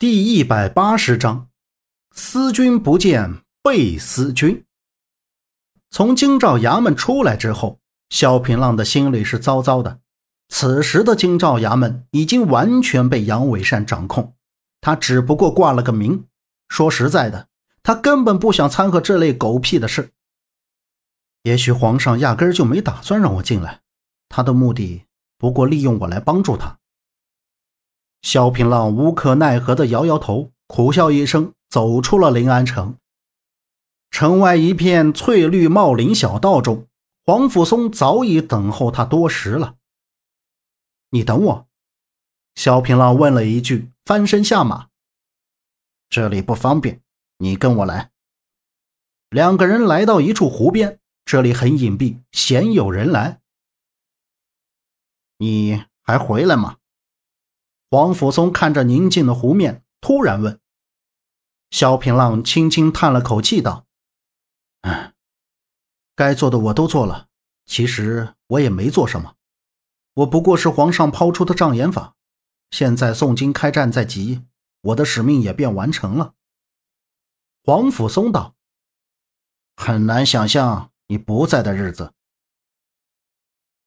第一百八十章，思君不见被思君。从京兆衙门出来之后，萧平浪的心里是糟糟的。此时的京兆衙门已经完全被杨伟善掌控，他只不过挂了个名。说实在的，他根本不想掺和这类狗屁的事。也许皇上压根就没打算让我进来，他的目的不过利用我来帮助他。萧平浪无可奈何地摇摇头，苦笑一声，走出了临安城。城外一片翠绿茂林小道中，黄甫松早已等候他多时了。你等我，萧平浪问了一句，翻身下马。这里不方便，你跟我来。两个人来到一处湖边，这里很隐蔽，鲜有人来。你还回来吗？黄甫松看着宁静的湖面，突然问：“萧平浪，轻轻叹了口气，道：‘唉，该做的我都做了。其实我也没做什么，我不过是皇上抛出的障眼法。现在宋金开战在即，我的使命也便完成了。’黄甫松道：‘很难想象你不在的日子。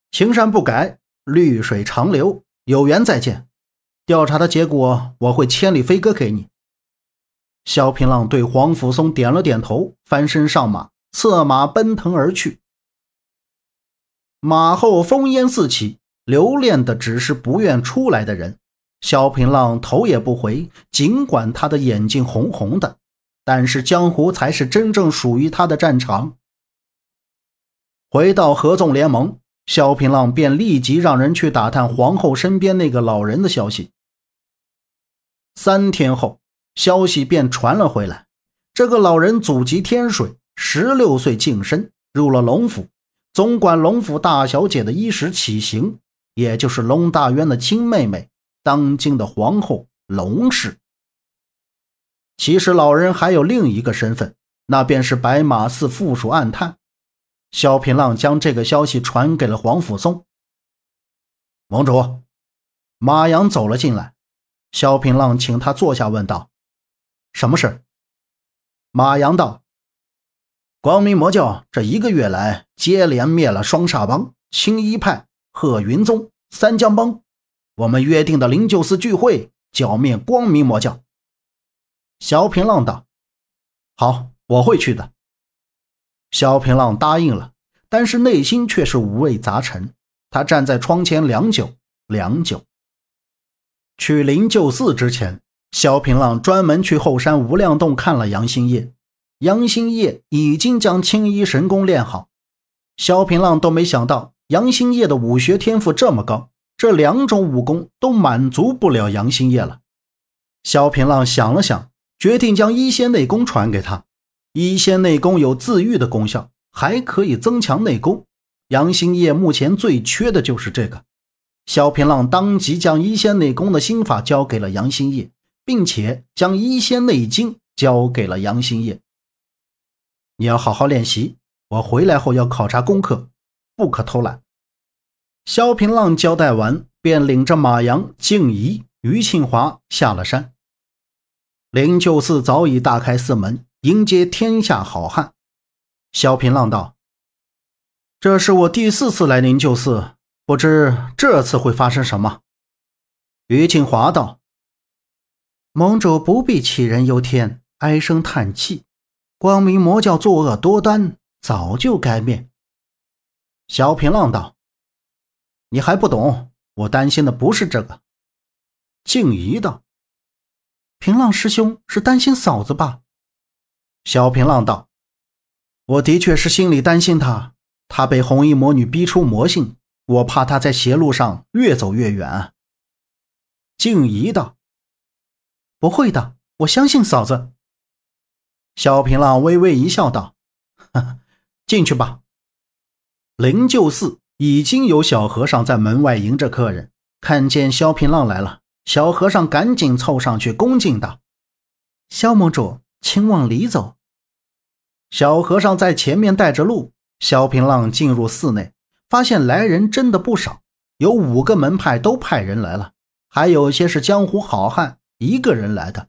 青山不改，绿水长流，有缘再见。’”调查的结果，我会千里飞鸽给你。萧平浪对黄甫松点了点头，翻身上马，策马奔腾而去。马后烽烟四起，留恋的只是不愿出来的人。萧平浪头也不回，尽管他的眼睛红红的，但是江湖才是真正属于他的战场。回到合纵联盟。萧平浪便立即让人去打探皇后身边那个老人的消息。三天后，消息便传了回来：这个老人祖籍天水，十六岁晋升，入了龙府，总管龙府大小姐的衣食起行，也就是龙大渊的亲妹妹，当今的皇后龙氏。其实，老人还有另一个身份，那便是白马寺附属暗探。萧平浪将这个消息传给了黄甫松。盟主马阳走了进来，萧平浪请他坐下，问道：“什么事？”马阳道：“光明魔教这一个月来，接连灭了双煞帮、青衣派、鹤云宗、三江帮。我们约定的灵鹫寺聚会，剿灭光明魔教。”萧平浪道：“好，我会去的。”萧平浪答应了，但是内心却是五味杂陈。他站在窗前良久，良久。去灵鹫寺之前，萧平浪专门去后山无量洞看了杨兴业。杨兴业已经将青衣神功练好，萧平浪都没想到杨兴业的武学天赋这么高，这两种武功都满足不了杨兴业了。萧平浪想了想，决定将一仙内功传给他。一仙内功有自愈的功效，还可以增强内功。杨兴业目前最缺的就是这个。萧平浪当即将一仙内功的心法交给了杨兴业，并且将一仙内经交给了杨兴业。你要好好练习，我回来后要考察功课，不可偷懒。萧平浪交代完，便领着马阳、静怡、于庆华下了山。灵鹫寺早已大开寺门。迎接天下好汉，萧平浪道：“这是我第四次来灵鹫寺，不知这次会发生什么。”于庆华道：“盟主不必杞人忧天，唉声叹气。光明魔教作恶多端，早就该灭。”萧平浪道：“你还不懂，我担心的不是这个。”静怡道：“平浪师兄是担心嫂子吧？”萧平浪道：“我的确是心里担心他，他被红衣魔女逼出魔性，我怕他在邪路上越走越远。”静怡道：“不会的，我相信嫂子。”萧平浪微微一笑，道：“ 进去吧。”灵鹫寺已经有小和尚在门外迎着客人，看见萧平浪来了，小和尚赶紧凑上去恭敬道：“萧盟主。”请往里走。小和尚在前面带着路。萧平浪进入寺内，发现来人真的不少，有五个门派都派人来了，还有些是江湖好汉，一个人来的。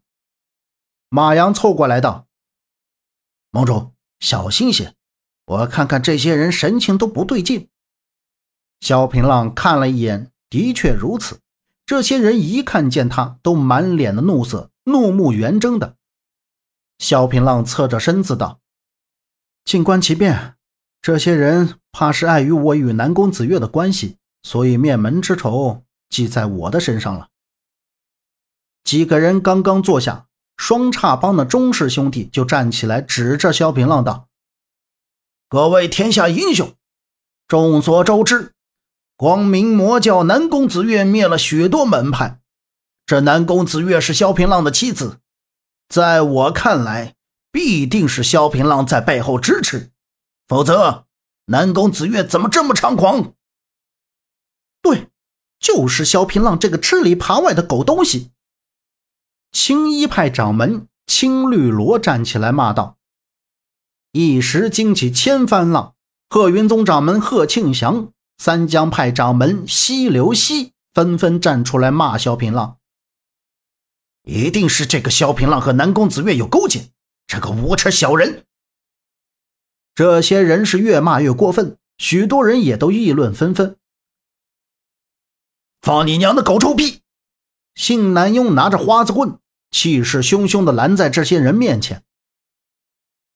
马阳凑过来道：“盟主，小心些，我看看这些人神情都不对劲。”萧平浪看了一眼，的确如此。这些人一看见他，都满脸的怒色，怒目圆睁的。萧平浪侧着身子道：“静观其变，这些人怕是碍于我与南宫子月的关系，所以灭门之仇记在我的身上了。”几个人刚刚坐下。双叉帮的钟氏兄弟就站起来，指着萧平浪道：“各位天下英雄，众所周知，光明魔教南宫子月灭了许多门派。这南宫子月是萧平浪的妻子，在我看来，必定是萧平浪在背后支持，否则南宫子月怎么这么猖狂？对，就是萧平浪这个吃里扒外的狗东西。”青衣派掌门青绿萝站起来骂道：“一时惊起千帆浪。”贺云宗掌门贺庆祥、三江派掌门西流西纷纷站出来骂萧平浪：“一定是这个萧平浪和南宫子月有勾结，这个无耻小人！”这些人是越骂越过分，许多人也都议论纷纷：“放你娘的狗臭屁！”姓南佣拿着花子棍。气势汹汹地拦在这些人面前。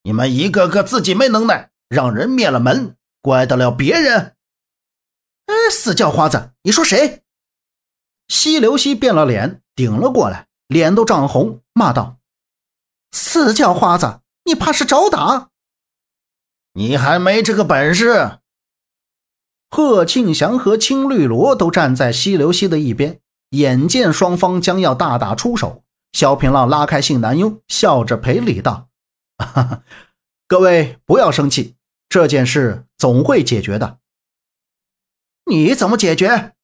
你们一个个自己没能耐，让人灭了门，怪得了别人？哎，死叫花子，你说谁？西流西变了脸，顶了过来，脸都涨红，骂道：“死叫花子，你怕是找打？你还没这个本事！”贺庆祥和青绿萝都站在西流溪的一边，眼见双方将要大打出手。萧平浪拉开信南佣，笑着赔礼道：“，各位不要生气，这件事总会解决的。”你怎么解决？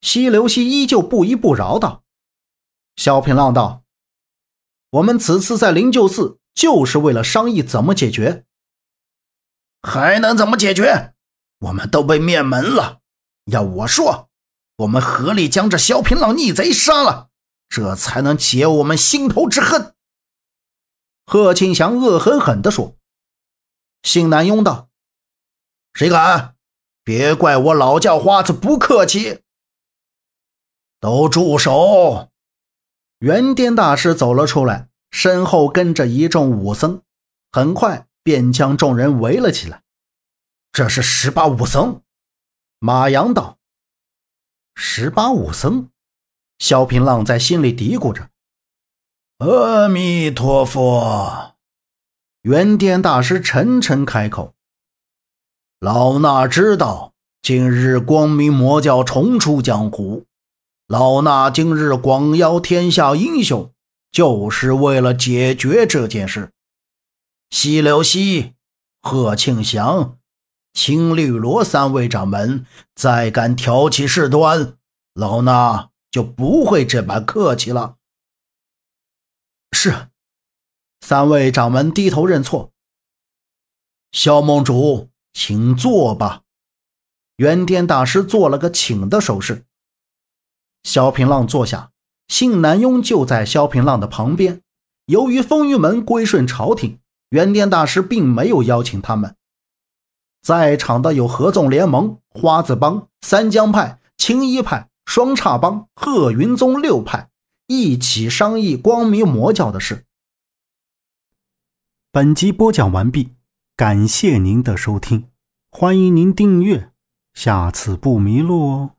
西流溪依旧不依不饶道。萧平浪道：“我们此次在灵鹫寺，就是为了商议怎么解决。还能怎么解决？我们都被灭门了。要我说，我们合力将这萧平浪逆贼杀了。”这才能解我们心头之恨。”贺庆祥恶狠狠地说。信南庸道：“谁敢？别怪我老叫花子不客气。”都住手！元颠大师走了出来，身后跟着一众武僧，很快便将众人围了起来。这是十八武僧。马阳道：“十八武僧。”萧平浪在心里嘀咕着：“阿弥陀佛。”元颠大师沉沉开口：“老衲知道，今日光明魔教重出江湖，老衲今日广邀天下英雄，就是为了解决这件事。西流西、贺庆祥、青绿罗三位掌门再敢挑起事端，老衲……”就不会这般客气了。是，三位掌门低头认错。萧梦主，请坐吧。元天大师做了个请的手势。萧平浪坐下，信南庸就在萧平浪的旁边。由于风云门归顺朝廷，元天大师并没有邀请他们。在场的有合纵联盟、花子帮、三江派、青衣派。双叉帮、贺云宗六派一起商议光明魔教的事。本集播讲完毕，感谢您的收听，欢迎您订阅，下次不迷路哦。